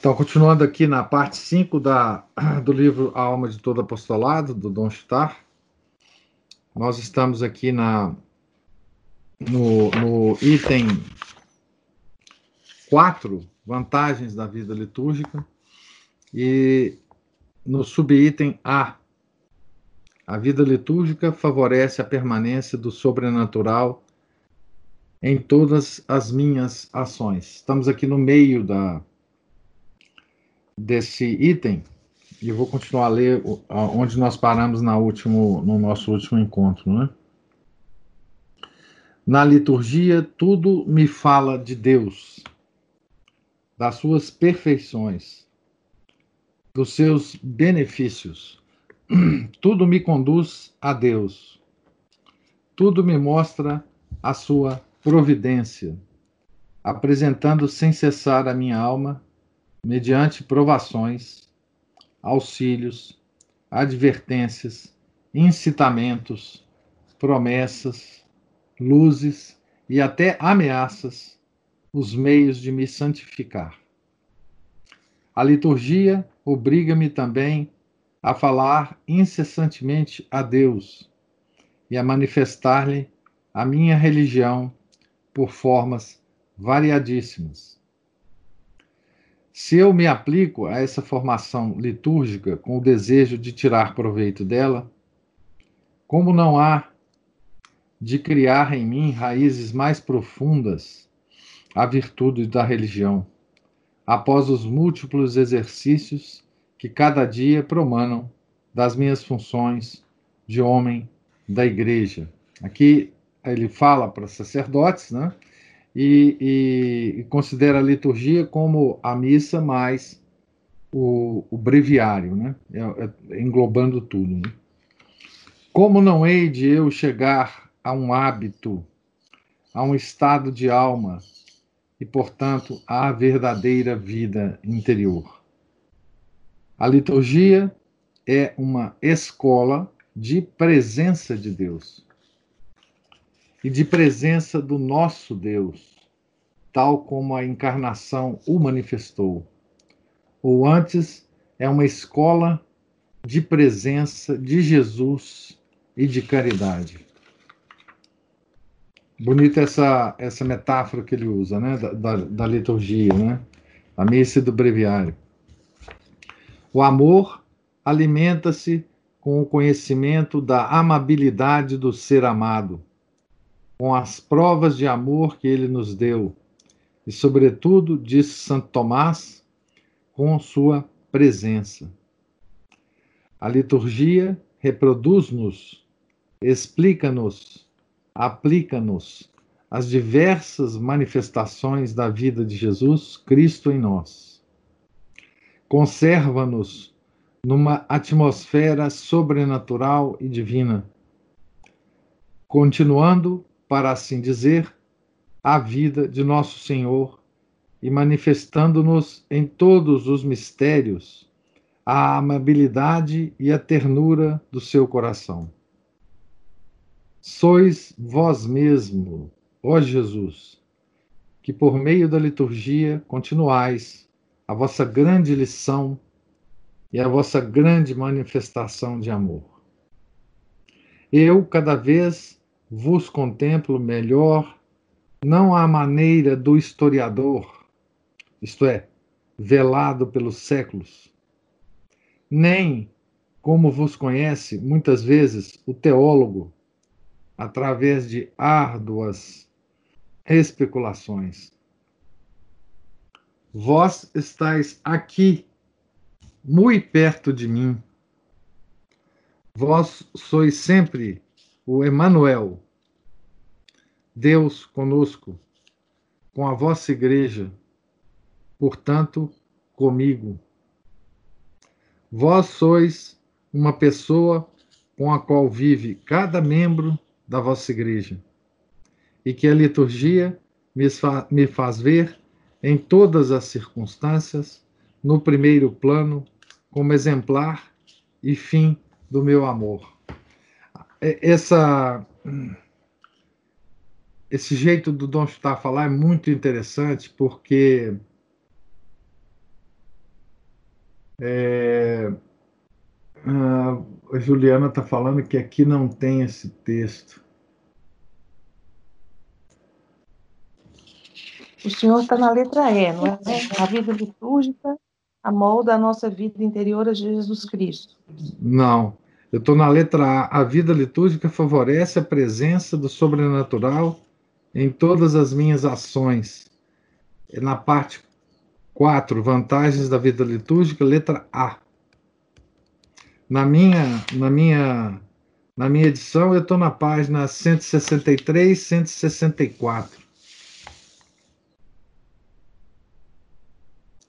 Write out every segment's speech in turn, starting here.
Então, continuando aqui na parte 5 da, do livro A Alma de Todo Apostolado, do Dom Chutar, nós estamos aqui na, no, no item 4, vantagens da vida litúrgica, e no subitem A, a vida litúrgica favorece a permanência do sobrenatural em todas as minhas ações. Estamos aqui no meio da, desse item, e eu vou continuar a ler onde nós paramos na último, no nosso último encontro. Né? Na liturgia, tudo me fala de Deus, das suas perfeições, dos seus benefícios. Tudo me conduz a Deus. Tudo me mostra a sua providência, apresentando sem cessar a minha alma mediante provações, auxílios, advertências, incitamentos, promessas, luzes e até ameaças, os meios de me santificar. A liturgia obriga-me também a falar incessantemente a Deus e a manifestar-lhe a minha religião por formas variadíssimas se eu me aplico a essa formação litúrgica com o desejo de tirar proveito dela, como não há de criar em mim raízes mais profundas a virtude da religião, após os múltiplos exercícios que cada dia promanam das minhas funções de homem da igreja. Aqui ele fala para sacerdotes, né? E, e, considera a liturgia como a missa mais o, o breviário, né? É, é, englobando tudo. Né? Como não hei de eu chegar a um hábito, a um estado de alma e, portanto, à verdadeira vida interior? A liturgia é uma escola de presença de Deus e de presença do nosso Deus, tal como a encarnação o manifestou. Ou antes, é uma escola de presença de Jesus e de caridade. Bonita essa, essa metáfora que ele usa, né? Da, da, da liturgia, né? A missa do breviário. O amor alimenta-se com o conhecimento da amabilidade do ser amado com as provas de amor que ele nos deu, e, sobretudo, diz Santo Tomás, com sua presença. A liturgia reproduz-nos, explica-nos, aplica-nos as diversas manifestações da vida de Jesus Cristo em nós. Conserva-nos numa atmosfera sobrenatural e divina, continuando para assim dizer, a vida de nosso Senhor e manifestando-nos em todos os mistérios a amabilidade e a ternura do seu coração. Sois vós mesmo, ó Jesus, que por meio da liturgia continuais a vossa grande lição e a vossa grande manifestação de amor. Eu, cada vez vos contemplo melhor, não à maneira do historiador, isto é, velado pelos séculos, nem como vos conhece muitas vezes o teólogo, através de árduas especulações. Vós estáis aqui, muito perto de mim. Vós sois sempre o Emanuel, Deus conosco, com a vossa igreja. Portanto, comigo. Vós sois uma pessoa com a qual vive cada membro da vossa igreja, e que a liturgia me faz ver em todas as circunstâncias, no primeiro plano, como exemplar e fim do meu amor. É, essa esse jeito do Dom Chutar falar é muito interessante porque é, a Juliana está falando que aqui não tem esse texto. O senhor está na letra E, não é? A vida litúrgica amolda a nossa vida interior a Jesus Cristo. Não. Eu estou na letra A. A vida litúrgica favorece a presença do sobrenatural em todas as minhas ações. Na parte 4, vantagens da vida litúrgica, letra A. Na minha, na minha, na minha edição, eu estou na página 163, 164.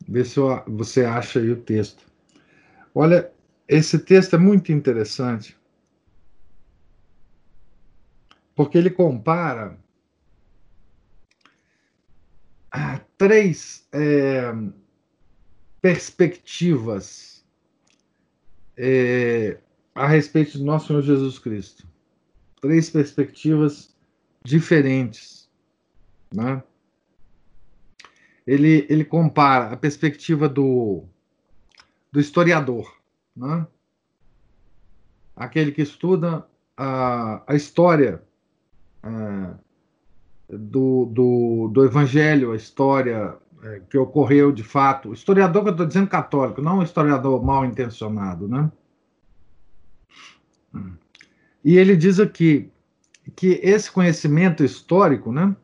Vê se você acha aí o texto. Olha, esse texto é muito interessante, porque ele compara três é, perspectivas é, a respeito do nosso Senhor Jesus Cristo. Três perspectivas diferentes. Né? Ele, ele compara a perspectiva do, do historiador, né? aquele que estuda a, a história é, do, do, do Evangelho, a história é, que ocorreu de fato. Historiador que eu estou dizendo católico, não um historiador mal intencionado, né? E ele diz aqui que esse conhecimento histórico, né?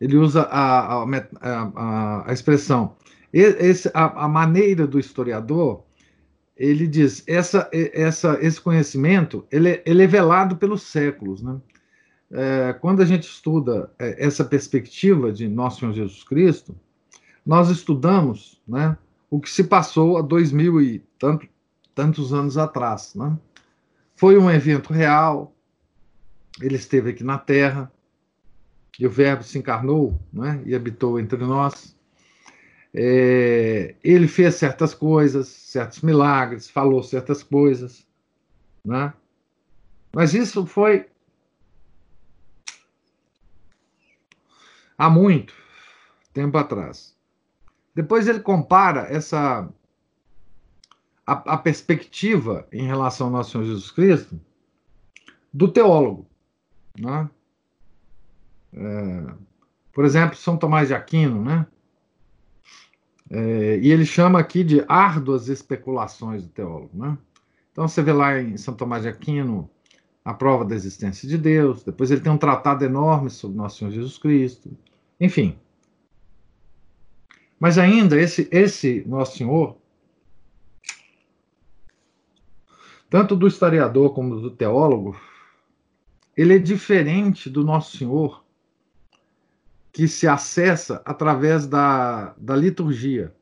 Ele usa a, a, a, a expressão, esse, a, a maneira do historiador, ele diz, essa, essa, esse conhecimento ele, ele é velado pelos séculos, né? é, quando a gente estuda é, essa perspectiva de Nosso Senhor Jesus Cristo, nós estudamos né, o que se passou há dois mil e tanto, tantos anos atrás. Né? Foi um evento real, ele esteve aqui na Terra, e o Verbo se encarnou né, e habitou entre nós. É, ele fez certas coisas, certos milagres, falou certas coisas, né? Mas isso foi há muito tempo atrás. Depois ele compara essa a, a perspectiva em relação ao nosso Senhor Jesus Cristo do teólogo, né? É, por exemplo, São Tomás de Aquino, né? É, e ele chama aqui de árduas especulações do teólogo, né? Então você vê lá em São Tomás de Aquino a prova da existência de Deus, depois ele tem um tratado enorme sobre nosso Senhor Jesus Cristo, enfim. Mas ainda esse, esse Nosso Senhor, tanto do historiador como do teólogo, ele é diferente do Nosso Senhor que se acessa através da, da liturgia,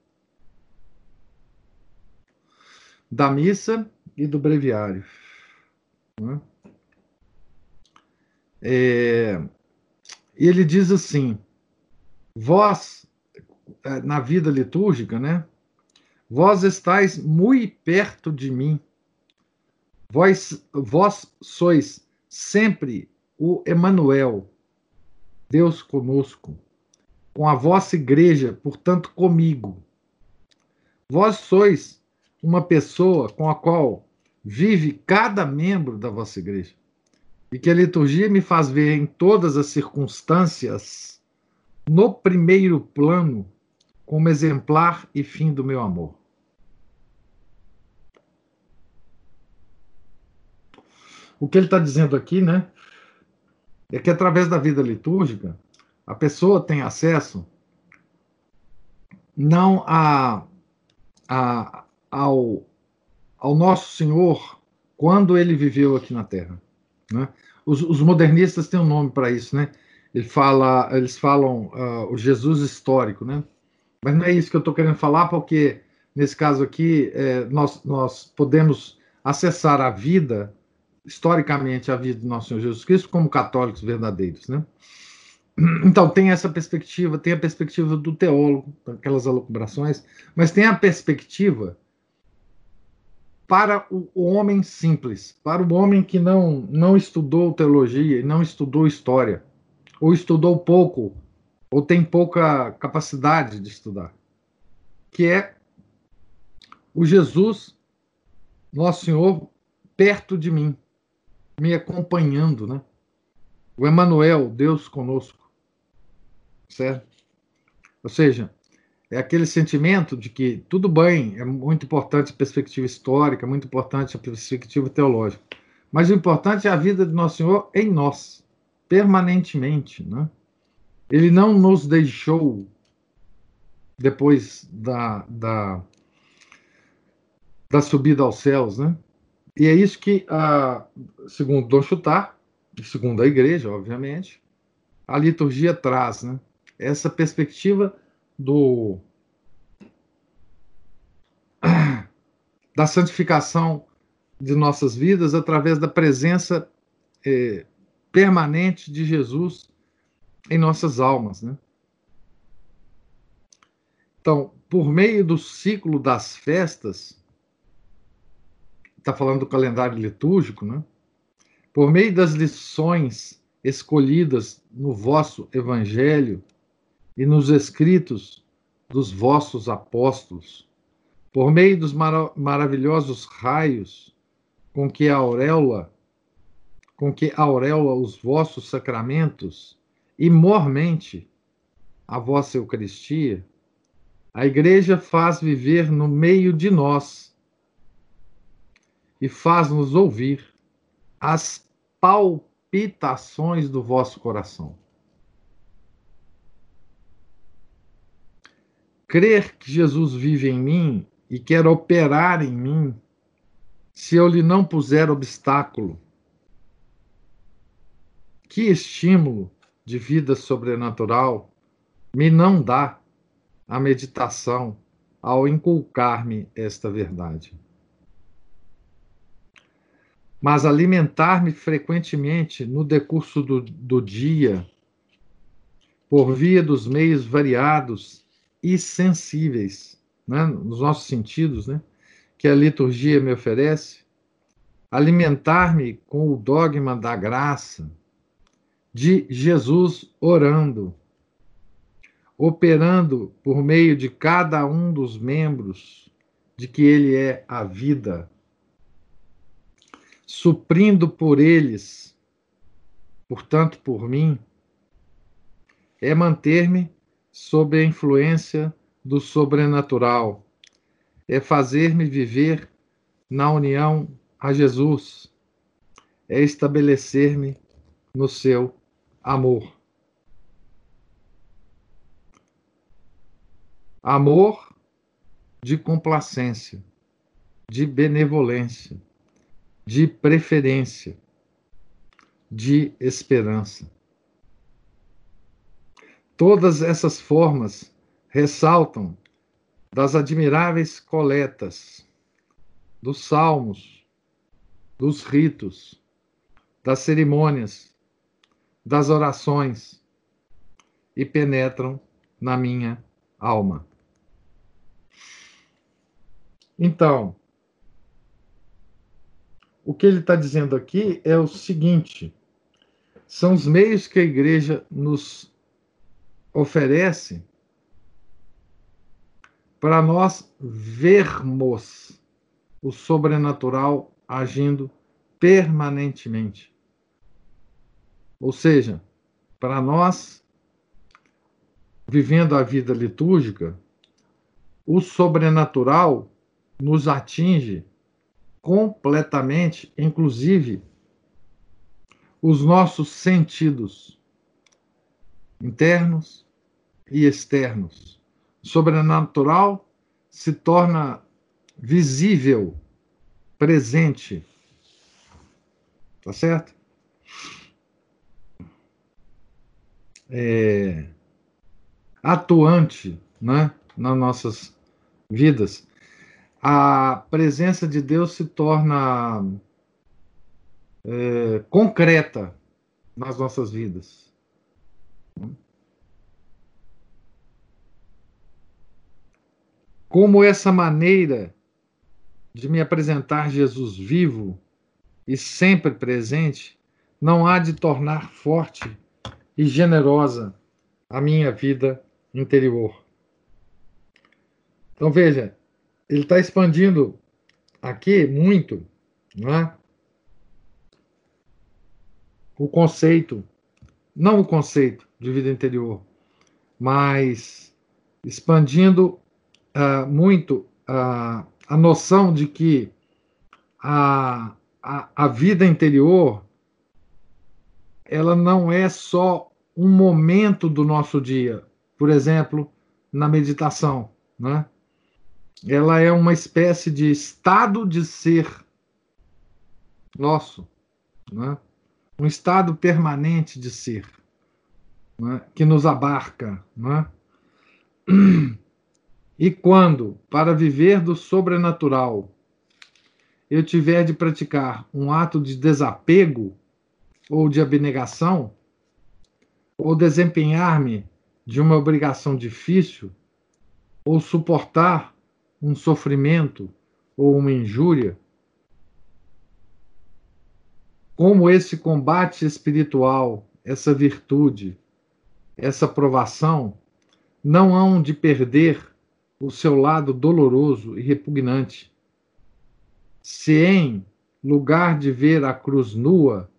da missa e do breviário. Né? É, ele diz assim: vós, é, na vida litúrgica, né? Vós estáis muito perto de mim. Vós, vós sois sempre o Emanuel, Deus conosco, com a vossa igreja, portanto, comigo. Vós sois uma pessoa com a qual vive cada membro da vossa igreja. E que a liturgia me faz ver em todas as circunstâncias no primeiro plano como exemplar e fim do meu amor. O que ele está dizendo aqui, né, é que através da vida litúrgica, a pessoa tem acesso não a, a, ao, ao Nosso Senhor quando ele viveu aqui na Terra. Né? Os, os modernistas têm um nome para isso, né? Ele fala, eles falam uh, o Jesus histórico, né? Mas não é isso que eu estou querendo falar, porque nesse caso aqui é, nós, nós podemos acessar a vida, historicamente, a vida do nosso Senhor Jesus Cristo, como católicos verdadeiros, né? Então, tem essa perspectiva, tem a perspectiva do teólogo, aquelas alucubrações, mas tem a perspectiva para o, homem simples, para o homem que não, não estudou teologia, não estudou história, ou estudou pouco, ou tem pouca capacidade de estudar, que é o Jesus, nosso Senhor, perto de mim, me acompanhando, né? O Emanuel, Deus conosco, certo? Ou seja, é aquele sentimento de que tudo bem, é muito importante a perspectiva histórica, muito importante a perspectiva teológica, mas o importante é a vida de Nosso Senhor em nós, permanentemente, né? Ele não nos deixou depois da, da, da subida aos céus, né? E é isso que, segundo Dom Chutar, segundo a igreja, obviamente, a liturgia traz, né? Essa perspectiva do da santificação de nossas vidas através da presença eh, permanente de Jesus em nossas almas, né? Então, por meio do ciclo das festas, está falando do calendário litúrgico, né? Por meio das lições escolhidas no vosso evangelho e nos escritos dos vossos apóstolos, por meio dos maravilhosos raios com que a auréola com que auréola os vossos sacramentos e mormente a vossa Eucaristia, a Igreja faz viver no meio de nós e faz-nos ouvir as palpitações do vosso coração. Crer que Jesus vive em mim e quer operar em mim, se eu lhe não puser obstáculo, que estímulo de vida sobrenatural me não dá a meditação ao inculcar-me esta verdade. Mas alimentar-me frequentemente no decurso do, do dia, por via dos meios variados e sensíveis, né, nos nossos sentidos, né, que a liturgia me oferece, alimentar-me com o dogma da graça, de Jesus orando, operando por meio de cada um dos membros de que ele é a vida, suprindo por eles, portanto por mim, é manter-me sob a influência do sobrenatural, é fazer-me viver na união a Jesus, é estabelecer-me no seu amor. Amor de complacência, de benevolência, de preferência, de esperança. Todas essas formas ressaltam das admiráveis coletas, dos salmos, dos ritos, das cerimônias, das orações e penetram na minha alma. Então, o que ele está dizendo aqui é o seguinte: são os meios que a igreja nos oferece para nós vermos o sobrenatural agindo permanentemente. Ou seja, para nós, vivendo a vida litúrgica, o sobrenatural nos atinge completamente, inclusive os nossos sentidos internos e externos. O sobrenatural se torna visível, presente. Tá certo? é, atuante, né? nas nossas vidas, a presença de Deus se torna é, concreta nas nossas vidas. Como essa maneira de me apresentar Jesus vivo e sempre presente não há de tornar forte e generosa a minha vida interior. Então veja, ele está expandindo aqui muito, não é? O conceito, não o conceito de vida interior, mas expandindo uh, muito uh, a noção de que a, a, a vida interior ela não é só um momento do nosso dia, por exemplo, na meditação, né? Ela é uma espécie de estado de ser nosso, né? um estado permanente de ser, né? que nos abarca. Né? E quando, para viver do sobrenatural, eu tiver de praticar um ato de desapego ou de abnegação, ou desempenhar-me de uma obrigação difícil, ou suportar um sofrimento ou uma injúria, como esse combate espiritual, essa virtude, essa provação, não hão de perder o seu lado doloroso e repugnante. Se em lugar de ver a cruz nua,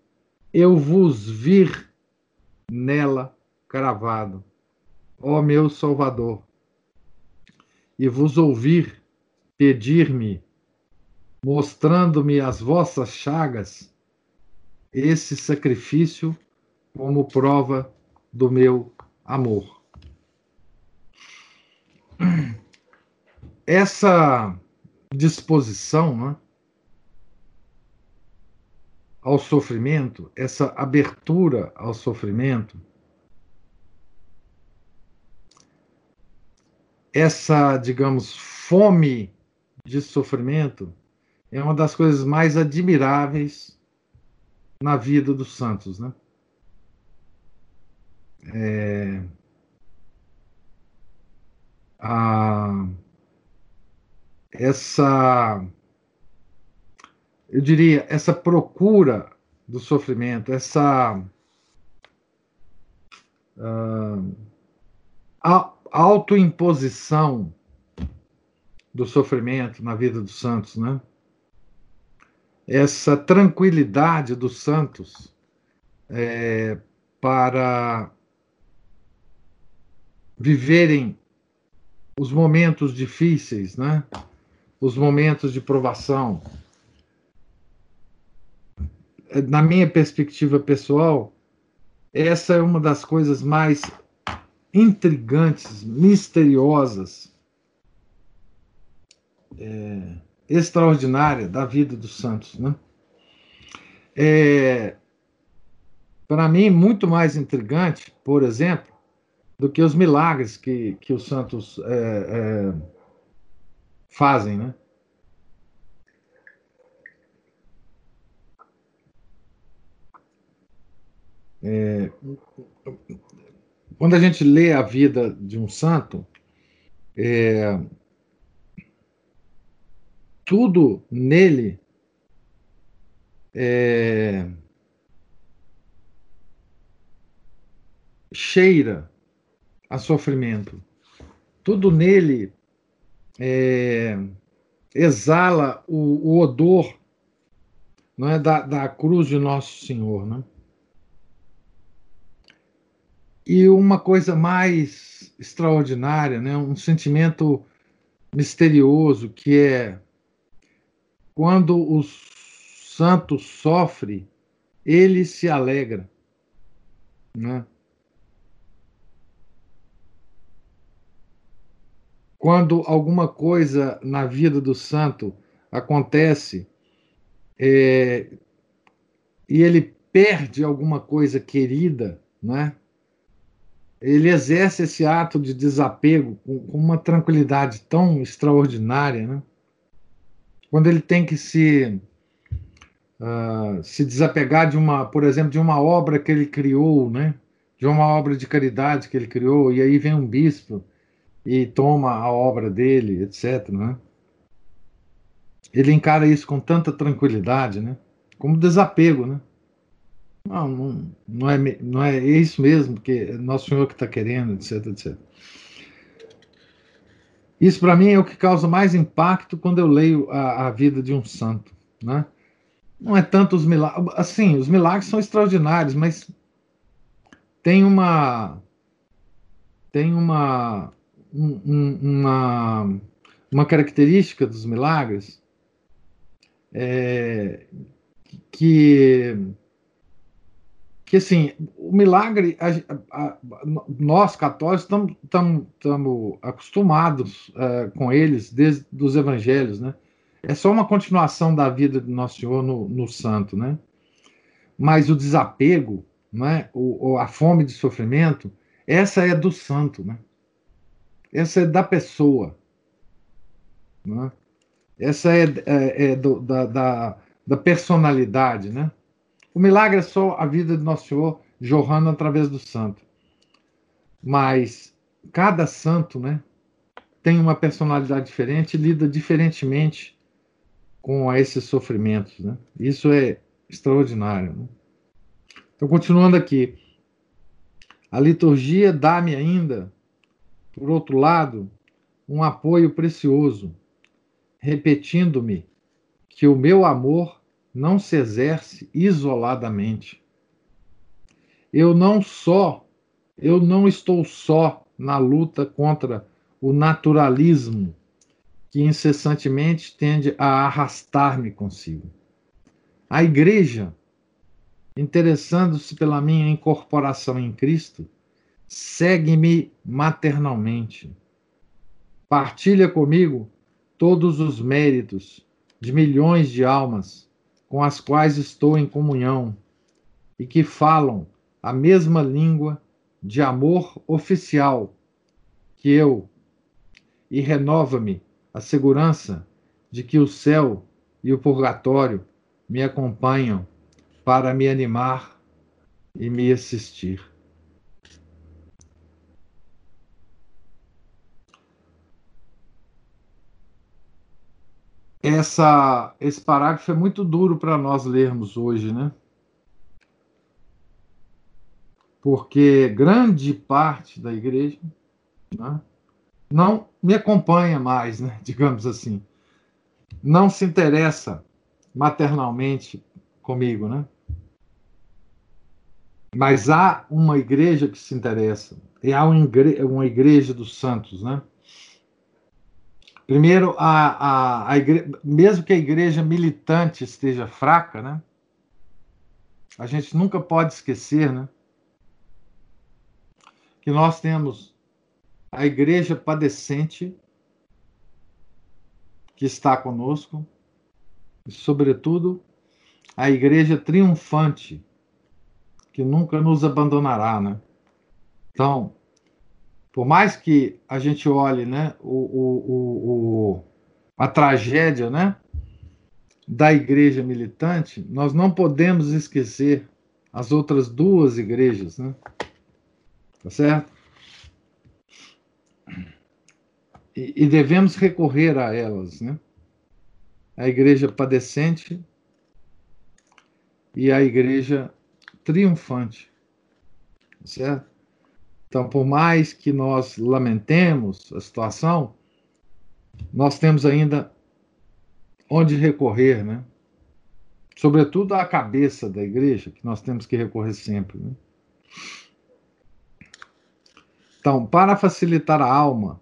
eu vos vir nela cravado, ó meu Salvador, e vos ouvir pedir-me, mostrando-me as vossas chagas, esse sacrifício como prova do meu amor. Essa disposição né, ao sofrimento, essa abertura ao sofrimento, essa, digamos, fome de sofrimento é uma das coisas mais admiráveis na vida dos santos, né? É, a, essa, eu diria, essa procura do sofrimento, essa uh, autoimposição do sofrimento na vida dos santos, né? Essa tranquilidade dos santos é, para viverem os momentos difíceis, né? Os momentos de provação. Na minha perspectiva pessoal, essa é uma das coisas mais intrigantes, misteriosas, é, extraordinária da vida dos santos. Né? É, Para mim, muito mais intrigante, por exemplo, do que os milagres que, que os santos é, é, fazem. Né? É, quando a gente lê a vida de um santo, é, tudo nele é, cheira a sofrimento. Tudo nele é, exala o, o, odor não é, da, da cruz de Nosso Senhor. Né? E uma coisa mais extraordinária, né? um sentimento misterioso que é quando o santo sofre, ele se alegra. Né? Quando alguma coisa na vida do santo acontece é, e ele perde alguma coisa querida, né? Ele exerce esse ato de desapego com, uma tranquilidade tão extraordinária, né? Quando ele tem que se uh, se desapegar de uma, por exemplo, de uma obra que ele criou, né? De uma obra de caridade que ele criou, e aí vem um bispo e toma a obra dele, etc. Né? Ele encara isso com tanta tranquilidade, né? Como desapego, né? Não, não, não, é, não é isso mesmo, que é Nosso Senhor que está querendo, etc, etc. Isso para mim é o que causa mais impacto quando eu leio a, a vida de um santo, né? Não é tanto os milagres, assim, os milagres são extraordinários, mas tem uma tem uma um, uma uma característica dos milagres é, que que assim, o milagre, a, a, nós católicos estamos acostumados uh, com eles desde os evangelhos, né? É só uma continuação da vida do Nosso Senhor no, no santo, né? Mas o desapego, né? O, a fome de sofrimento, essa é do santo, né? Essa é da pessoa, né? Essa é, é, é do, da, da, da personalidade, né? O milagre é só a vida de Nosso Senhor jorrando através do santo. Mas cada santo, né, tem uma personalidade diferente, lida diferentemente com esses sofrimentos, né? Isso é extraordinário. Né? Então, continuando aqui, a liturgia dá-me ainda, por outro lado, um apoio precioso, repetindo-me que o meu amor não se exerce isoladamente. Eu não só, eu não estou só na luta contra o naturalismo que incessantemente tende a arrastar-me consigo. A igreja, interessando-se pela minha incorporação em Cristo, segue-me maternalmente. Partilha comigo todos os méritos de milhões de almas com as quais estou em comunhão e que falam a mesma língua de amor oficial que eu, e renova-me a segurança de que o céu e o purgatório me acompanham para me animar e me assistir. Essa, esse parágrafo é muito duro para nós lermos hoje, né? Porque grande parte da igreja né, não me acompanha mais, né, digamos assim. Não se interessa maternalmente comigo, né? Mas há uma igreja que se interessa, e há uma igreja dos santos, né? Primeiro, a, a, a igre... mesmo que a igreja militante esteja fraca, né? A gente nunca pode esquecer, né? Que nós temos a igreja padecente que está conosco, e, sobretudo, a igreja triunfante que nunca nos abandonará, né? Então, por mais que a gente olhe né, o, o, o, a tragédia né, da igreja militante, nós não podemos esquecer as outras duas igrejas, né? Tá certo? E, e devemos recorrer a elas, né? A igreja padecente e a igreja triunfante, tá certo? Então, por mais que nós lamentemos a situação, nós temos ainda onde recorrer, né? Sobretudo à cabeça da igreja, que nós temos que recorrer sempre. Né? Então, para facilitar a alma,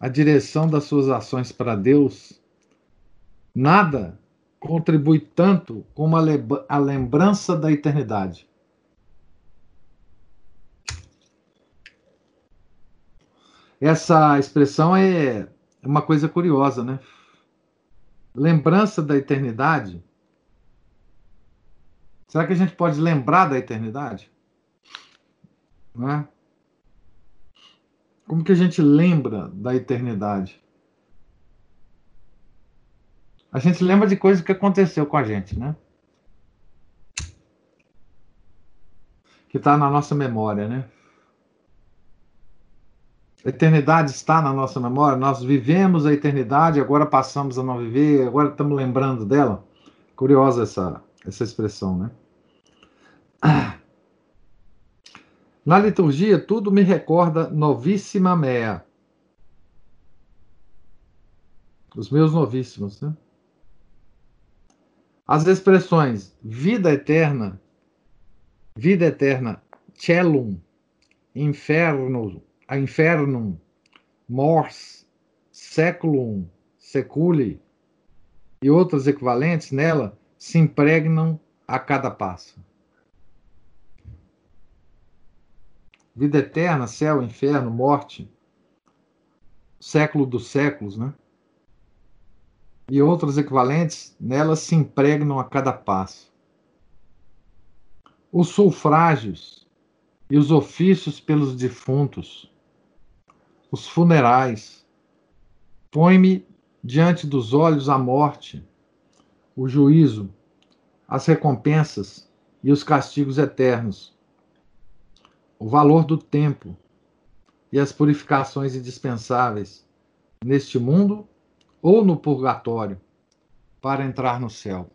a direção das suas ações para Deus, nada contribui tanto como a lembrança da eternidade. Essa expressão é uma coisa curiosa, né? Lembrança da eternidade. Será que a gente pode lembrar da eternidade? Não é? Como que a gente lembra da eternidade? A gente lembra de coisas que aconteceu com a gente, né? Que está na nossa memória, né? A eternidade está na nossa memória, nós vivemos a eternidade, agora passamos a não viver, agora estamos lembrando dela. Curiosa essa, essa expressão, né? Na liturgia, tudo me recorda novíssima mea. Os meus novíssimos, né? As expressões vida eterna, vida eterna, celum, inferno, a infernum, mors, seculum, seculi e outras equivalentes nela se impregnam a cada passo. Vida eterna, céu, inferno, morte, século dos séculos, né? E outras equivalentes nelas se impregnam a cada passo. Os sufrágios e os ofícios pelos defuntos os funerais. Põe-me diante dos olhos a morte, o juízo, as recompensas e os castigos eternos, o valor do tempo e as purificações indispensáveis neste mundo ou no purgatório para entrar no céu.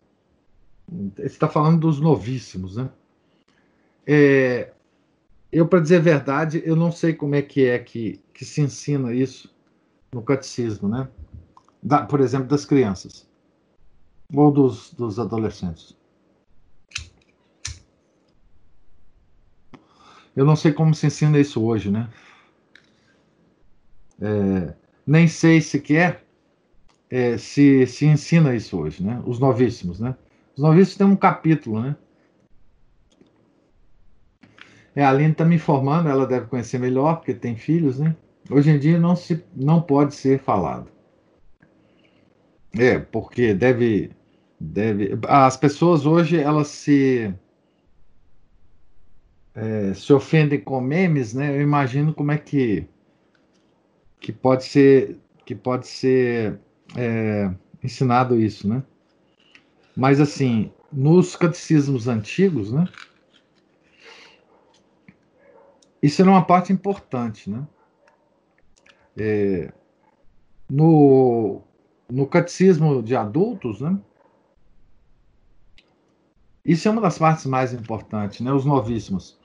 Está falando dos novíssimos, né? É, eu, para dizer a verdade, eu não sei como é que é que, que se ensina isso no catecismo, né? Da, por exemplo, das crianças ou dos, dos adolescentes. Eu não sei como se ensina isso hoje, né? É, nem sei sequer é, se se ensina isso hoje, né? Os novíssimos, né? Os novíssimos têm um capítulo, né? É, a Aline está me informando, ela deve conhecer melhor, porque tem filhos, né? Hoje em dia não, se, não pode ser falado. É, porque deve, deve. As pessoas hoje, elas se. É, se ofendem com memes, né? Eu imagino como é que. que pode ser. que pode ser é, ensinado isso, né? Mas assim, nos catecismos antigos, né? Isso era uma parte importante, né? É, no, no catecismo de adultos, né? Isso é uma das partes mais importantes, né? Os novíssimos.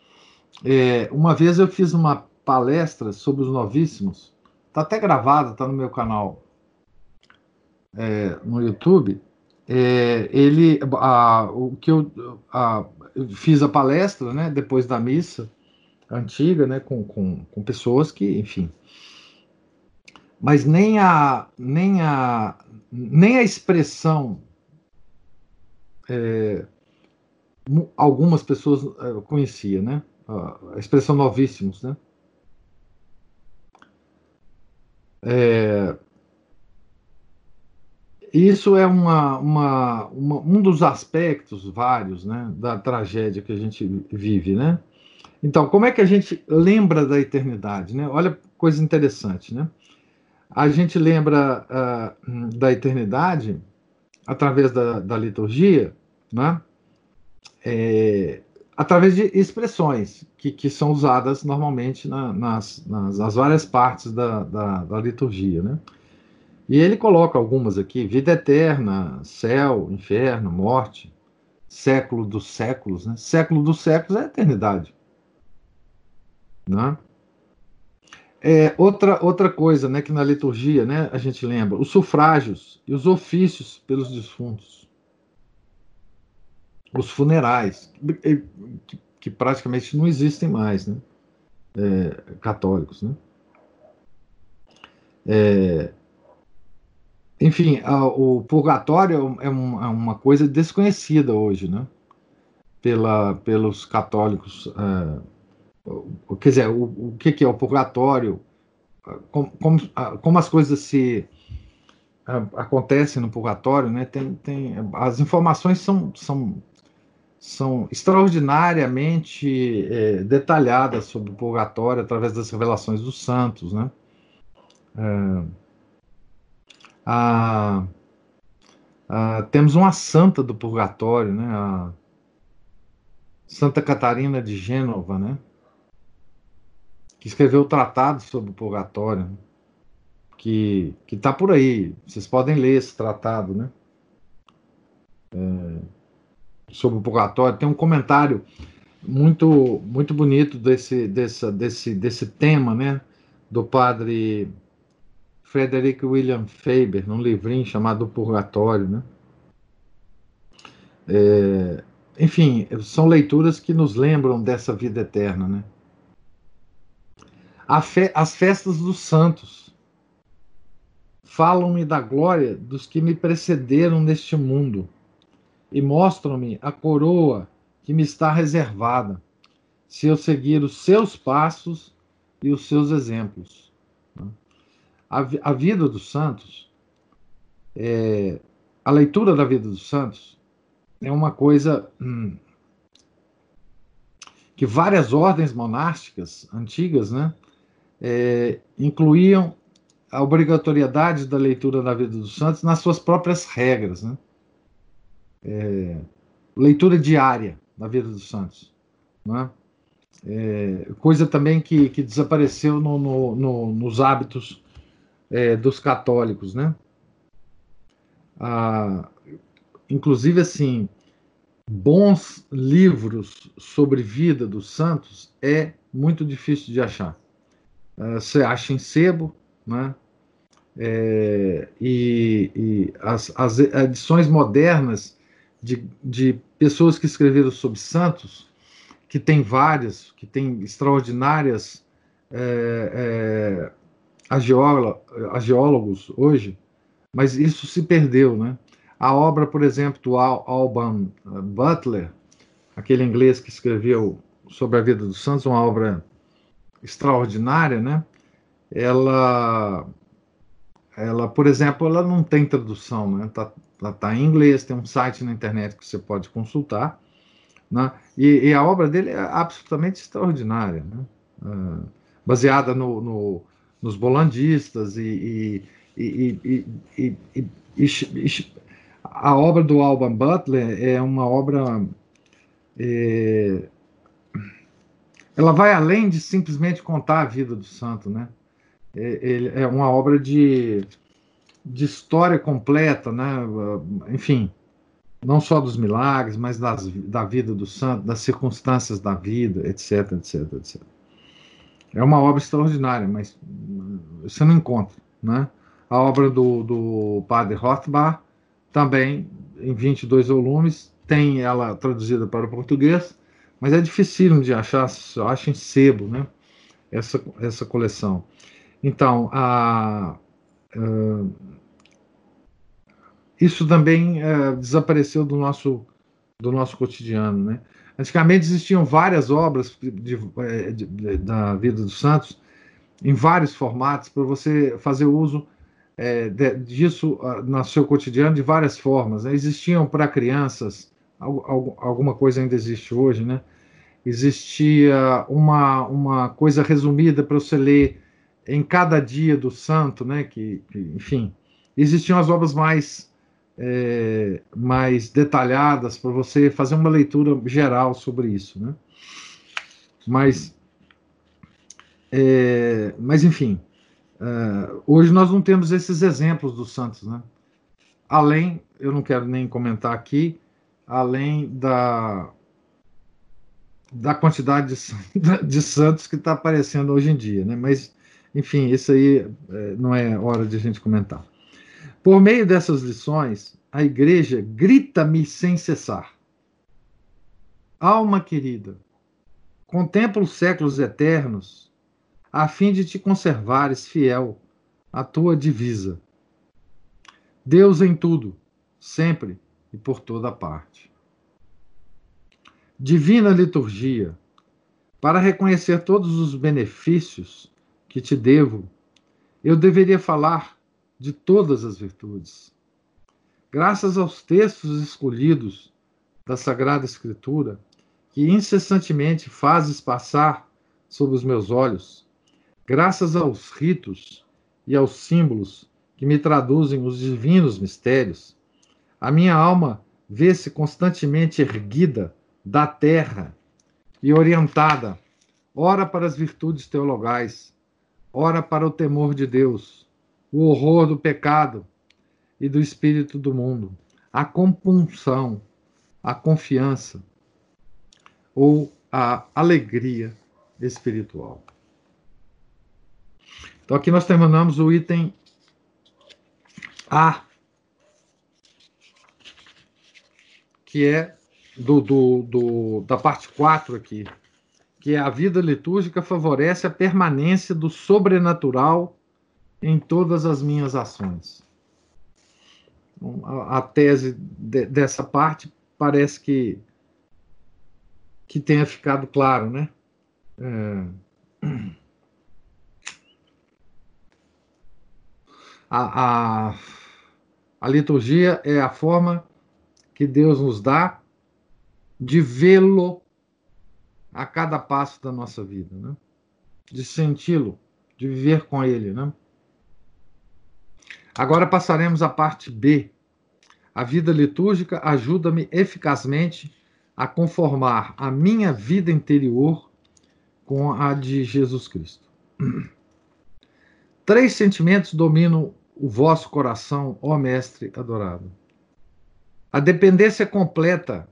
É, uma vez eu fiz uma palestra sobre os novíssimos, está até gravada, está no meu canal é, no YouTube. É, ele, a, o que eu, a, fiz a palestra, né? Depois da missa antiga, né, com, com, com pessoas que, enfim. Mas nem a, nem a, nem a expressão é, algumas pessoas é, conhecia, né? A expressão novíssimos, né? É, isso é uma, uma, uma, um dos aspectos vários né, da tragédia que a gente vive, né? Então, como é que a gente lembra da eternidade? Né? Olha coisa interessante, né? A gente lembra uh, da eternidade através da, da liturgia, né? É, através de expressões que, que são usadas normalmente na, nas, nas, nas, várias partes da, da, da, liturgia, né? E ele coloca algumas aqui: vida eterna, céu, inferno, morte, século dos séculos, né? Século dos séculos é a eternidade. Né? É, outra, outra coisa né, que na liturgia né, a gente lembra, os sufrágios e os ofícios pelos defuntos. Os funerais, que, que praticamente não existem mais, né? É, católicos. Né? É, enfim, a, o purgatório é, um, é, uma coisa desconhecida hoje, né? Pela, pelos católicos é, quer dizer, o, o que, que, é o purgatório, como, como, como as coisas se acontecem no purgatório, né? Tem, tem, as informações são, são, são extraordinariamente é, detalhadas sobre o purgatório através das revelações dos santos, né? É, a, a, temos uma santa do purgatório, né? A Santa Catarina de Gênova, né? Que escreveu o tratado sobre o purgatório, que que está por aí. Vocês podem ler esse tratado, né? É, sobre o purgatório. Tem um comentário muito muito bonito desse desse desse desse tema, né? Do padre Frederick William Faber, num livrinho chamado Purgatório, né? É, enfim, são leituras que nos lembram dessa vida eterna, né? Fe, as festas dos santos falam-me da glória dos que me precederam neste mundo e mostram-me a coroa que me está reservada, se eu seguir os seus passos e os seus exemplos. A, a vida dos santos, é, a leitura da vida dos santos, é uma coisa hum, que várias ordens monásticas antigas né, é, incluíam a obrigatoriedade da leitura da vida dos santos nas suas próprias regras. Né? É, leitura diária da vida dos santos. Né? É, coisa também que, que desapareceu no, no, no, nos hábitos é, dos católicos, né? Ah, inclusive, assim, bons livros sobre vida dos santos é muito difícil de achar. Ah, você acha em sebo, né? É, e, e as, as, edições modernas de, de pessoas que escreveram sobre santos, que tem várias, que tem extraordinárias é, é, hoje, mas isso se perdeu, né? A obra, por exemplo, do Alban Butler, aquele inglês que escreveu sobre a vida dos santos, uma obra extraordinária, né? Ela, ela, por exemplo, ela não tem tradução, né? Tá, ela tá em inglês, tem um site na internet que você pode consultar, né? E, e a obra dele é absolutamente extraordinária, né? Uh, baseada no, no nos bolandistas e, e, e, e, a obra do Alban Butler é uma obra é, ela vai além de simplesmente contar a vida do santo, né? É, é uma obra de, de história completa, né? Enfim, não só dos milagres, mas das, da vida do santo, das circunstâncias da vida, etc, etc, etc. É uma obra extraordinária, mas você não encontra, né? A obra do, do padre Rothbard, também em 22 volumes, tem ela traduzida para o português, mas é difícil de achar, só acha em sebo, né? Essa, essa coleção. Então, a, uh, isso também uh, desapareceu do nosso, do nosso cotidiano, né? Antigamente existiam várias obras de, de, eh, de, da vida dos santos em vários formatos para você fazer uso é, disso uh, no seu cotidiano de várias formas. Né? Existiam para crianças, alguma coisa ainda existe hoje, né? Existia uma, uma coisa resumida para você ler em cada dia do santo, né? Que, que enfim, existiam as obras mais é, mais detalhadas para você fazer uma leitura geral sobre isso, né? Mas, é, mas enfim, é, hoje nós não temos esses exemplos dos santos, né? Além, eu não quero nem comentar aqui, além da da quantidade de, de santos que está aparecendo hoje em dia, né? Mas, enfim, isso aí é, não é hora de a gente comentar. Por meio dessas lições, a igreja grita-me sem cessar. Alma querida, contempla os séculos eternos, a fim de te conservares fiel à tua divisa. Deus em tudo, sempre e por toda parte. Divina liturgia, para reconhecer todos os benefícios que te devo, eu deveria falar de todas as virtudes. Graças aos textos escolhidos da Sagrada Escritura que incessantemente fazes passar sob os meus olhos, graças aos ritos e aos símbolos que me traduzem os divinos mistérios, a minha alma vê-se constantemente erguida da terra e orientada, ora para as virtudes teologais, ora para o temor de Deus, o horror do pecado e do espírito do mundo, a compunção, a confiança ou a alegria espiritual. Então aqui nós terminamos o item A, que é do, do, do, da parte 4 aqui, que é a vida litúrgica favorece a permanência do sobrenatural em todas as minhas ações. A, a tese de, dessa parte parece que, que tenha ficado claro, né? É... A, a, a liturgia é a forma que Deus nos dá de vê-lo a cada passo da nossa vida, né? de senti-lo, de viver com ele. Né? Agora passaremos à parte B. A vida litúrgica ajuda-me eficazmente a conformar a minha vida interior com a de Jesus Cristo. Três sentimentos dominam o vosso coração, ó Mestre adorado. A dependência completa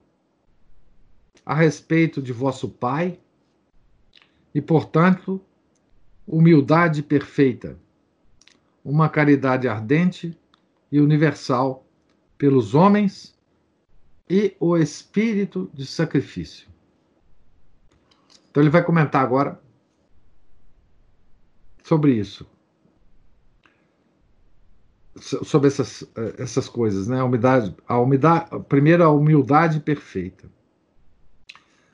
a respeito de vosso Pai e, portanto, humildade perfeita, uma caridade ardente e universal pelos homens e o espírito de sacrifício. Então ele vai comentar agora sobre isso sobre essas, eh, essas coisas, né? A humildade, a humildade, primeiro a humildade perfeita.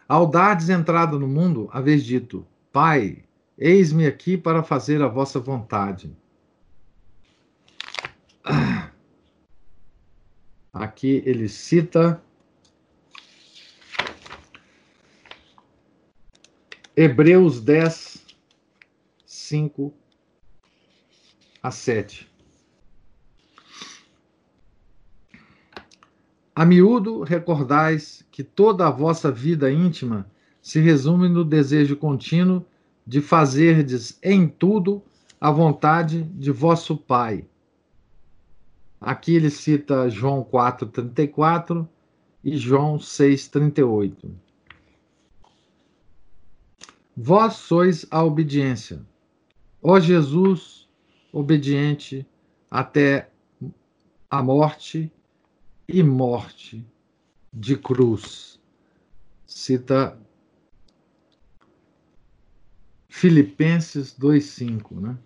Ao dardes entrada no mundo, vez dito: Pai, eis-me aqui para fazer a vossa vontade. Aqui ele cita Hebreus 10, 5 a 7. A miúdo recordais que toda a vossa vida íntima se resume no desejo contínuo de fazerdes em tudo a vontade de vosso Pai. Aqui ele cita João 4,34 e João 6,38. Vós sois a obediência. Ó Jesus, obediente até a morte e morte de cruz. Cita Filipenses 2,5, né?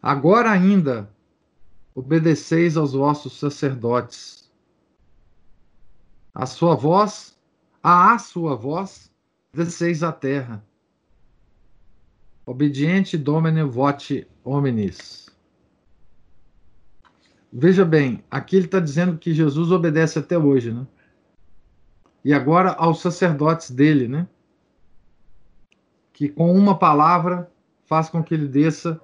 Agora ainda obedeceis aos vossos sacerdotes. A sua voz, a sua voz, desceis à terra. Obediente domine vote hominis. Veja bem, aqui ele está dizendo que Jesus obedece até hoje, né? E agora aos sacerdotes dele, né? Que com uma palavra faz com que ele desça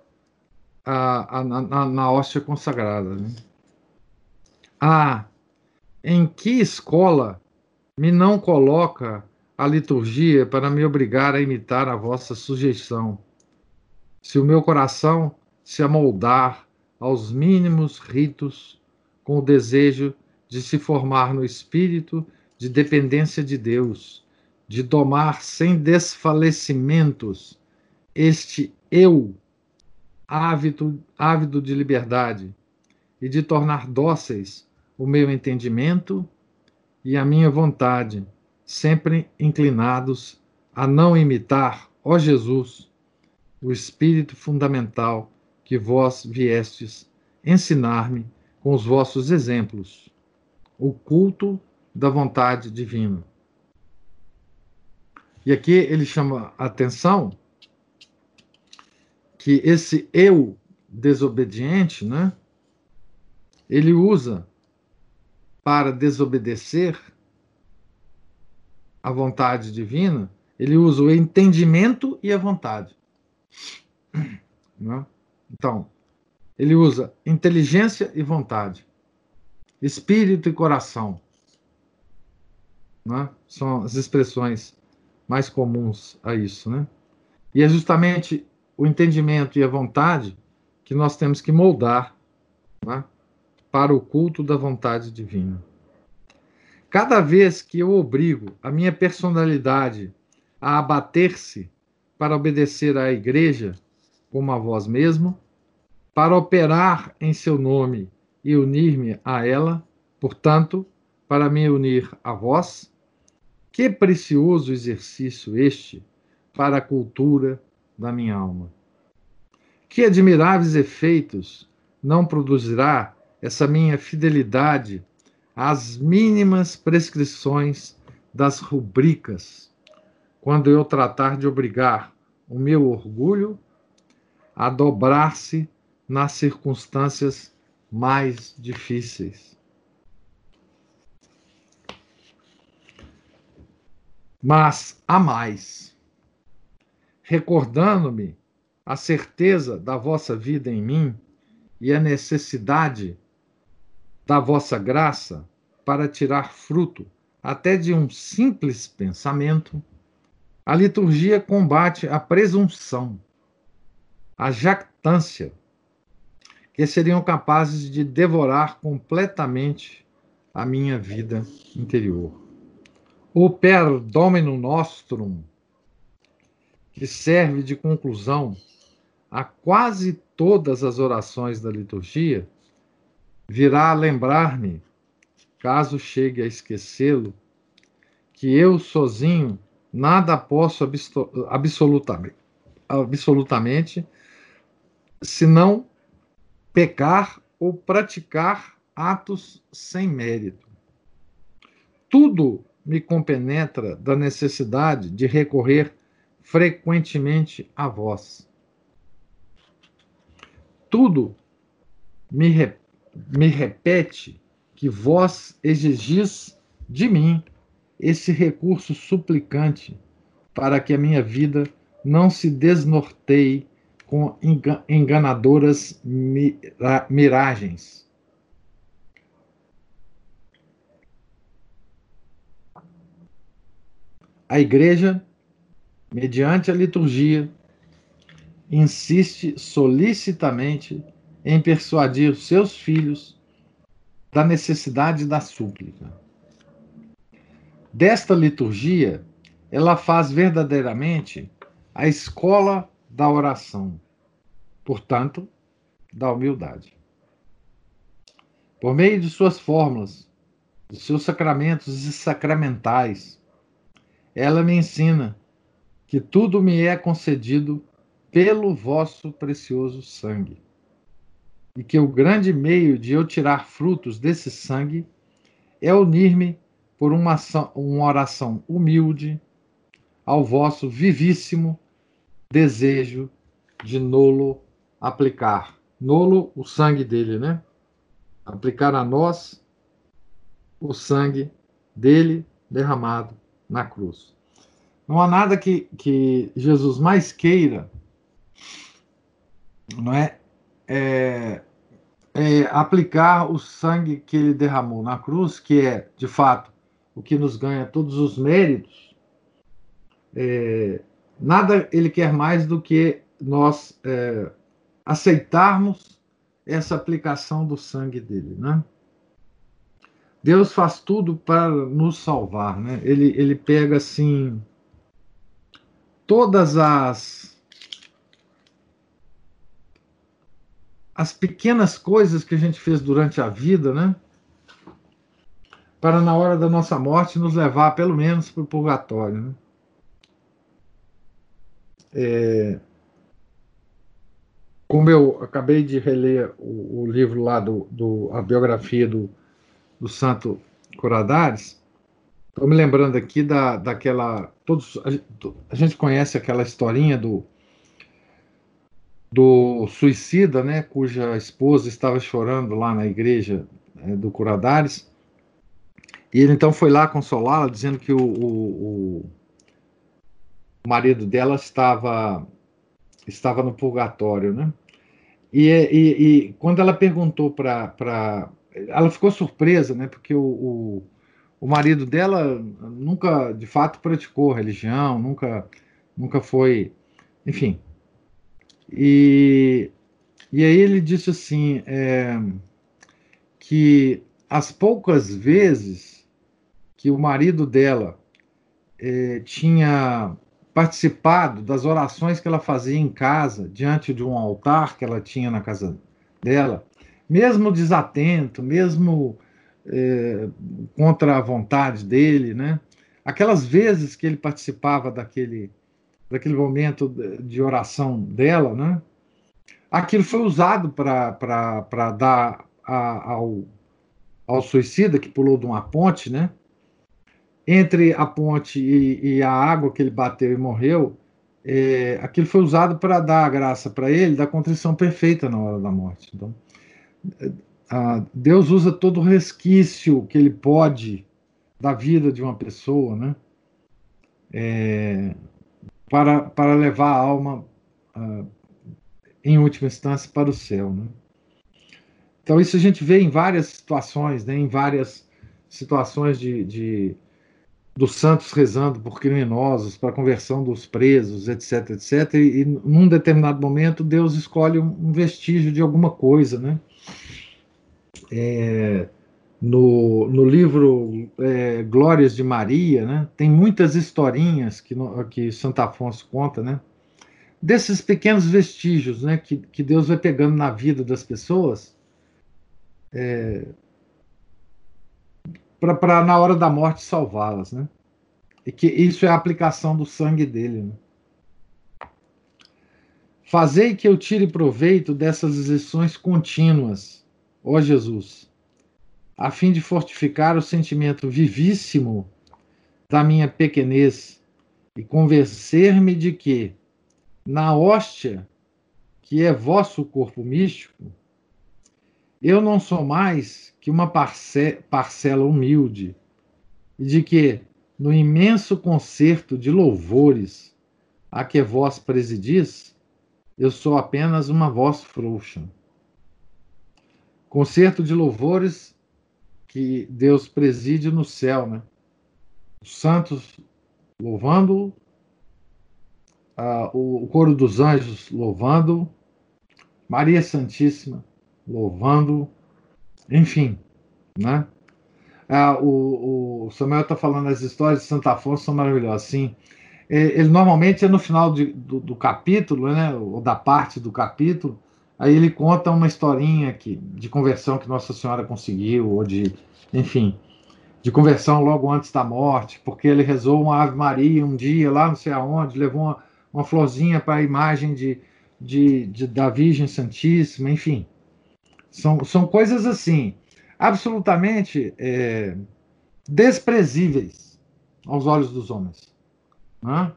a, a, na, na hóstia consagrada. Né? Ah, em que escola me não coloca a liturgia para me obrigar a imitar a vossa sujeição? Se o meu coração se amoldar aos mínimos ritos, com o desejo de se formar no espírito de dependência de Deus, de domar sem desfalecimentos este eu ávido, ávido de liberdade e de tornar dóceis o meu entendimento e a minha vontade, sempre inclinados a não imitar, ó Jesus, o espírito fundamental que vós viestes ensinar-me com os vossos exemplos, o culto da vontade divina. E aqui ele chama a atenção que esse eu desobediente, né, ele usa para desobedecer a vontade divina, ele usa o entendimento e a vontade. Né? Então, ele usa inteligência e vontade, espírito e coração. Né? São as expressões mais comuns a isso. Né? E é justamente o entendimento e a vontade que nós temos que moldar né? para o culto da vontade divina. Cada vez que eu obrigo a minha personalidade a abater-se para obedecer à igreja, como a vós mesmo, para operar em seu nome e unir-me a ela, portanto, para me unir a vós, que precioso exercício este para a cultura da minha alma. Que admiráveis efeitos não produzirá essa minha fidelidade às mínimas prescrições das rubricas, quando eu tratar de obrigar o meu orgulho a dobrar-se nas circunstâncias mais difíceis. Mas há mais. Recordando-me a certeza da vossa vida em mim, e a necessidade da vossa graça para tirar fruto até de um simples pensamento, a liturgia combate a presunção, a jactância, que seriam capazes de devorar completamente a minha vida interior. O per domino nostrum, que serve de conclusão a quase todas as orações da liturgia, virá a lembrar-me, caso chegue a esquecê-lo, que eu sozinho nada posso absolutamente, absolutamente senão pecar ou praticar atos sem mérito. Tudo me compenetra da necessidade de recorrer frequentemente a vós tudo me, re, me repete que vós exigis de mim esse recurso suplicante para que a minha vida não se desnorteie com enganadoras miragens. A igreja, mediante a liturgia, insiste solicitamente em persuadir seus filhos da necessidade da súplica. Desta liturgia, ela faz verdadeiramente a escola da oração, portanto, da humildade. Por meio de suas fórmulas, de seus sacramentos e sacramentais, ela me ensina que tudo me é concedido pelo vosso precioso sangue. E que o grande meio de eu tirar frutos desse sangue é unir-me por uma, uma oração humilde ao vosso vivíssimo desejo de nolo aplicar. Nolo, o sangue dele, né? Aplicar a nós o sangue dele derramado na cruz. Não há nada que, que Jesus mais queira não é, é, é aplicar o sangue que ele derramou na cruz, que é, de fato, o que nos ganha todos os méritos, é, nada ele quer mais do que nós é, aceitarmos essa aplicação do sangue dele, né? Deus faz tudo para nos salvar, né? Ele, ele pega assim todas as as pequenas coisas que a gente fez durante a vida, né? Para na hora da nossa morte nos levar pelo menos para o purgatório. Né? É, como eu acabei de reler o, o livro lá do, do, a biografia do, do Santo Coradares, estou me lembrando aqui da, daquela todos a, gente conhece aquela historinha do do suicida, né, cuja esposa estava chorando lá na igreja é, do Curadares, E ele então foi lá consolá-la, dizendo que o, o, marido dela estava, estava no purgatório, né? E, e, e quando ela perguntou para. Ela ficou surpresa, né? Porque o, o, o, marido dela nunca, de fato, praticou religião, nunca, nunca foi. Enfim. E, e aí ele disse assim: é, que as poucas vezes que o marido dela é, tinha participado das orações que ela fazia em casa, diante de um altar que ela tinha na casa dela, mesmo desatento, mesmo é, contra a vontade dele, né? Aquelas vezes que ele participava daquele, daquele momento de oração dela, né? Aquilo foi usado para dar a, ao, ao suicida que pulou de uma ponte, né? Entre a ponte e, e a água que ele bateu e morreu, é, aquilo foi usado para dar a graça para ele da contrição perfeita na hora da morte. Então, a, Deus usa todo o resquício que ele pode da vida de uma pessoa, né? É, para, para levar a alma, a, em última instância, para o céu. Né? Então, isso a gente vê em várias situações, né? em várias situações de, de dos santos rezando por criminosos, para a conversão dos presos, etc, etc. E, num determinado momento Deus escolhe um, vestígio de alguma coisa, né? É, no, no livro é, Glórias de Maria, né? Tem muitas historinhas que, que Santo Afonso conta, né? Desses pequenos vestígios, né? Que, que Deus vai pegando na vida das pessoas. É, para na hora da morte salvá-las, né? E que isso é a aplicação do sangue dele. Né? Fazei que eu tire proveito dessas lições contínuas, ó Jesus, a fim de fortificar o sentimento vivíssimo da minha pequenez e convencer-me de que, na hóstia, que é vosso corpo místico, eu não sou mais que uma parce parcela humilde, e de que, no imenso concerto de louvores a que vós presidis, eu sou apenas uma voz frouxa. Concerto de louvores que Deus preside no céu, né? Os santos louvando, uh, o coro dos anjos louvando, Maria Santíssima louvando, enfim, né? Ah, o, o, Samuel está falando as histórias de Santa Afonso são maravilhosas, sim. Ele normalmente é no final de, do, do, capítulo, né, ou da parte do capítulo, aí ele conta uma historinha aqui de conversão que Nossa Senhora conseguiu, ou de, enfim, de conversão logo antes da morte, porque ele rezou uma Ave Maria um dia lá, não sei aonde, levou uma, uma florzinha para a imagem de, de, de, da Virgem Santíssima, enfim. São, são coisas assim, absolutamente é, desprezíveis aos olhos dos homens. Né?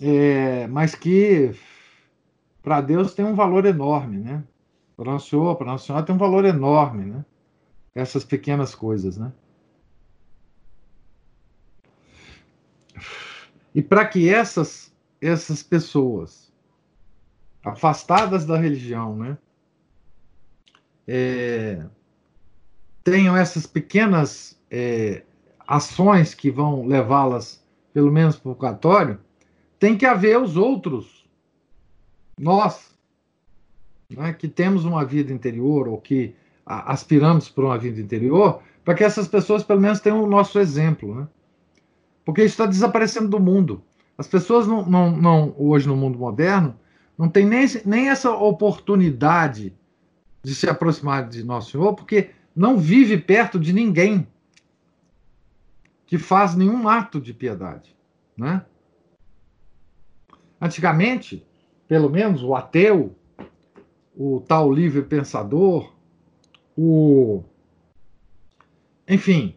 É, mas que para Deus tem um valor enorme, né? Para o Senhor, para Nossa Senhora tem um valor enorme, né? Essas pequenas coisas, né? E para que essas essas pessoas afastadas da religião, né, é, tenham essas pequenas é, ações que vão levá-las, pelo menos, para o purgatório, tem que haver os outros, nós, né, que temos uma vida interior ou que aspiramos por uma vida interior, para que essas pessoas, pelo menos, tenham o nosso exemplo. Né? Porque isso está desaparecendo do mundo. As pessoas não, não, não, hoje no mundo moderno não tem nem, nem essa oportunidade de se aproximar de Nosso Senhor, porque não vive perto de ninguém que faz nenhum ato de piedade, né? Antigamente, pelo menos o ateu, o tal livre pensador, o enfim,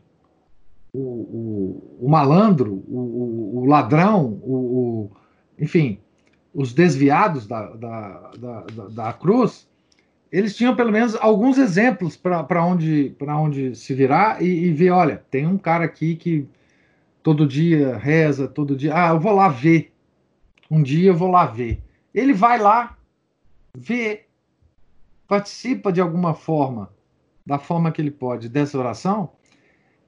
o, o, o malandro, o, o ladrão, o, enfim, os desviados da, da, da, da, cruz, eles tinham pelo menos alguns exemplos para onde, onde se virar e, e, ver: olha, tem um cara aqui que todo dia reza, todo dia. Ah, eu vou lá ver. Um dia eu vou lá ver. Ele vai lá, vê, participa de alguma forma, da forma que ele pode, dessa oração,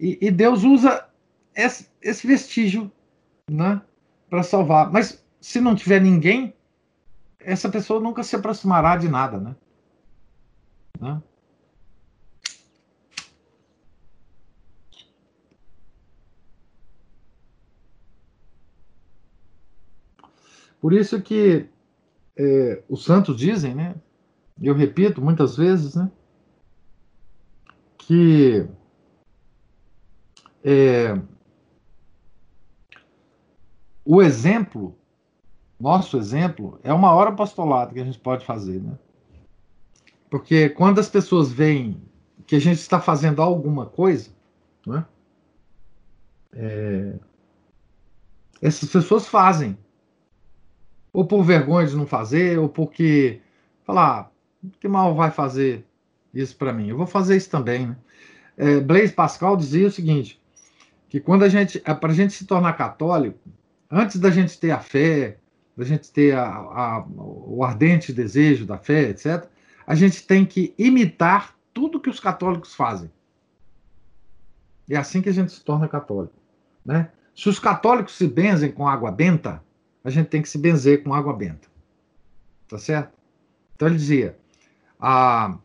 e, e Deus usa esse, esse vestígio né, para salvar. Mas se não tiver ninguém, essa pessoa nunca se aproximará de nada, né? né? Por isso que é, os santos dizem, né? Eu repito muitas vezes, né? Que é, o exemplo, nosso exemplo, é uma hora apostolado que a gente pode fazer, né? Porque quando as pessoas veem que a gente está fazendo alguma coisa, né? É, essas pessoas fazem. Ou por vergonha de não fazer, ou porque falar, ah, que mal vai fazer isso para mim? Eu vou fazer isso também, né? É, Blaise Pascal dizia o seguinte: que quando a gente, é, para a gente se tornar católico, antes da gente ter a fé, da gente ter a, a, o ardente desejo da fé, etc., a gente tem que imitar tudo que os católicos fazem. É assim que a gente se torna católico. Né? Se os católicos se benzem com água benta, a gente tem que se benzer com água benta. Tá certo? Então ele dizia: a,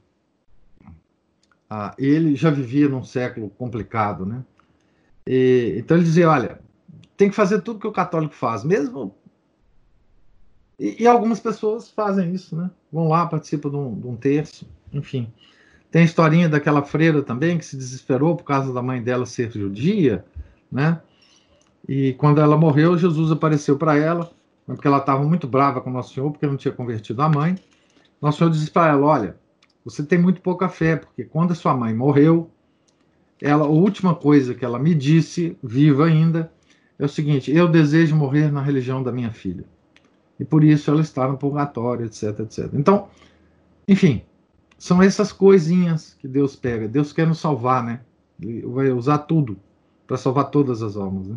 a, ele já vivia num século complicado, né? E, então ele dizia: olha, tem que fazer tudo que o católico faz, mesmo. E, e algumas pessoas fazem isso, né? Vão lá, participam de um, de um terço, enfim. Tem a historinha daquela freira também que se desesperou por causa da mãe dela ser judia, né? E quando ela morreu, Jesus apareceu para ela, porque ela estava muito brava com Nosso Senhor, porque não tinha convertido a mãe. Nosso Senhor disse para ela: Olha, você tem muito pouca fé, porque quando a sua mãe morreu, ela, a última coisa que ela me disse, viva ainda, é o seguinte: eu desejo morrer na religião da minha filha. E por isso ela está no purgatório, etc, etc. Então, enfim, são essas coisinhas que Deus pega. Deus quer nos salvar, né? Ele vai usar tudo para salvar todas as almas, né?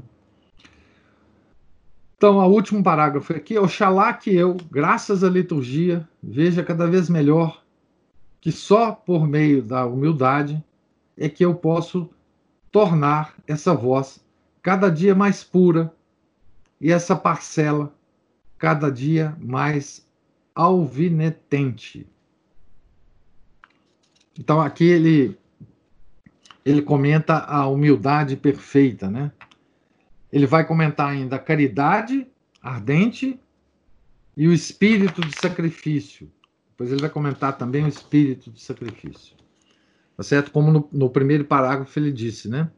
Então, o último parágrafo aqui, oxalá que eu, graças à liturgia, veja cada vez melhor que só por meio da humildade é que eu posso tornar essa voz cada dia mais pura e essa parcela cada dia mais alvinetente. Então aqui ele ele comenta a humildade perfeita, né? Ele vai comentar ainda a caridade ardente e o espírito de sacrifício. Depois ele vai comentar também o espírito de sacrifício. Tá certo? Como no, no primeiro parágrafo ele disse, né?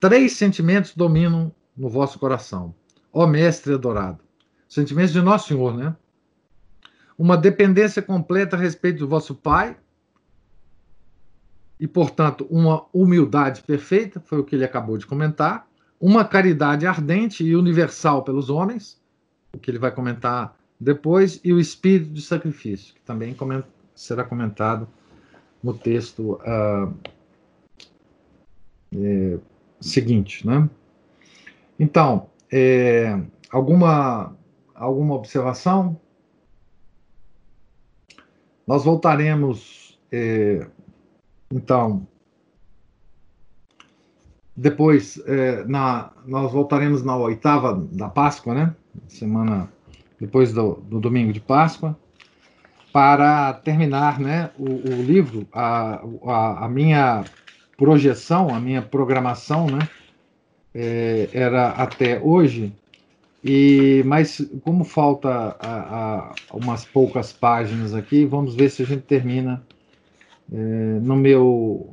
Três sentimentos dominam no vosso coração, ó Mestre adorado. Sentimentos de Nosso Senhor, né? Uma dependência completa a respeito do vosso Pai, e, portanto, uma humildade perfeita, foi o que ele acabou de comentar, uma caridade ardente e universal pelos homens, o que ele vai comentar depois, e o espírito de sacrifício, que também será comentado no texto uh, é, seguinte, né? Então, é, alguma alguma observação? Nós voltaremos, é, então, depois, é, na, nós voltaremos na oitava da Páscoa, né? Semana depois do, do domingo de Páscoa para terminar né, o, o livro, a, a, a, minha projeção, a minha programação, né, é, era até hoje, e mas como falta a, a, umas poucas páginas aqui, vamos ver se a gente termina é, no meu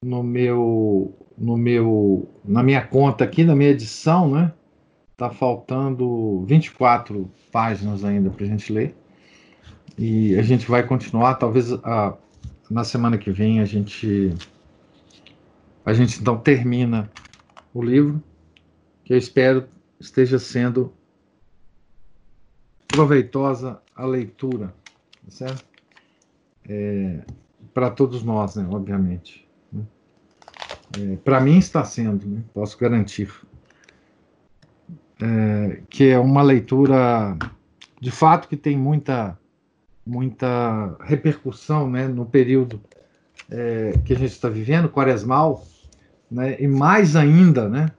no meu no meu na minha conta aqui na minha edição, né? Tá faltando 24 páginas ainda para a gente ler. E a gente vai continuar, talvez a, na semana que vem a gente a gente então termina o livro, que eu espero esteja sendo proveitosa a leitura, tá certo? é, para todos nós, né, obviamente. Né? É, para mim está sendo, né, posso garantir. É, que é uma leitura, de fato, que tem muita, muita repercussão né, no período é, que a gente está vivendo, quaresmal, né, e mais ainda, né,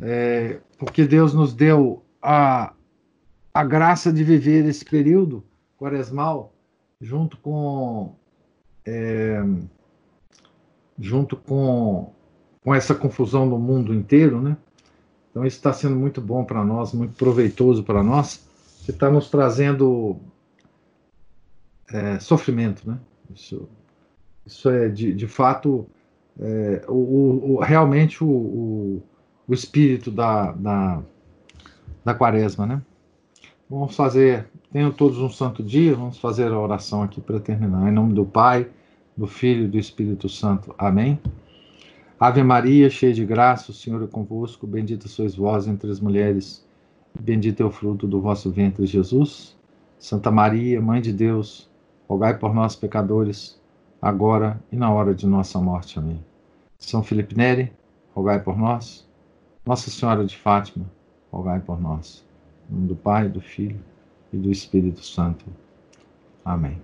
é, porque Deus nos deu a, a graça de viver esse período quaresmal junto com é, junto com, com essa confusão no mundo inteiro, né? Então isso está sendo muito bom para nós, muito proveitoso para nós, que está nos trazendo é, sofrimento, né? Isso, isso é de, de fato é, o, o, realmente o, o, o espírito da, da, da quaresma, né? Vamos fazer, tenham todos um santo dia, vamos fazer a oração aqui para terminar. Em nome do Pai, do Filho e do Espírito Santo. Amém. Ave Maria, cheia de graça, o Senhor é convosco, bendita sois vós entre as mulheres, bendito é o fruto do vosso ventre, Jesus. Santa Maria, Mãe de Deus, rogai por nós, pecadores, agora e na hora de nossa morte. Amém. São Felipe Neri, rogai por nós. Nossa Senhora de Fátima, rogai por nós. Em nome do Pai, do Filho e do Espírito Santo. Amém.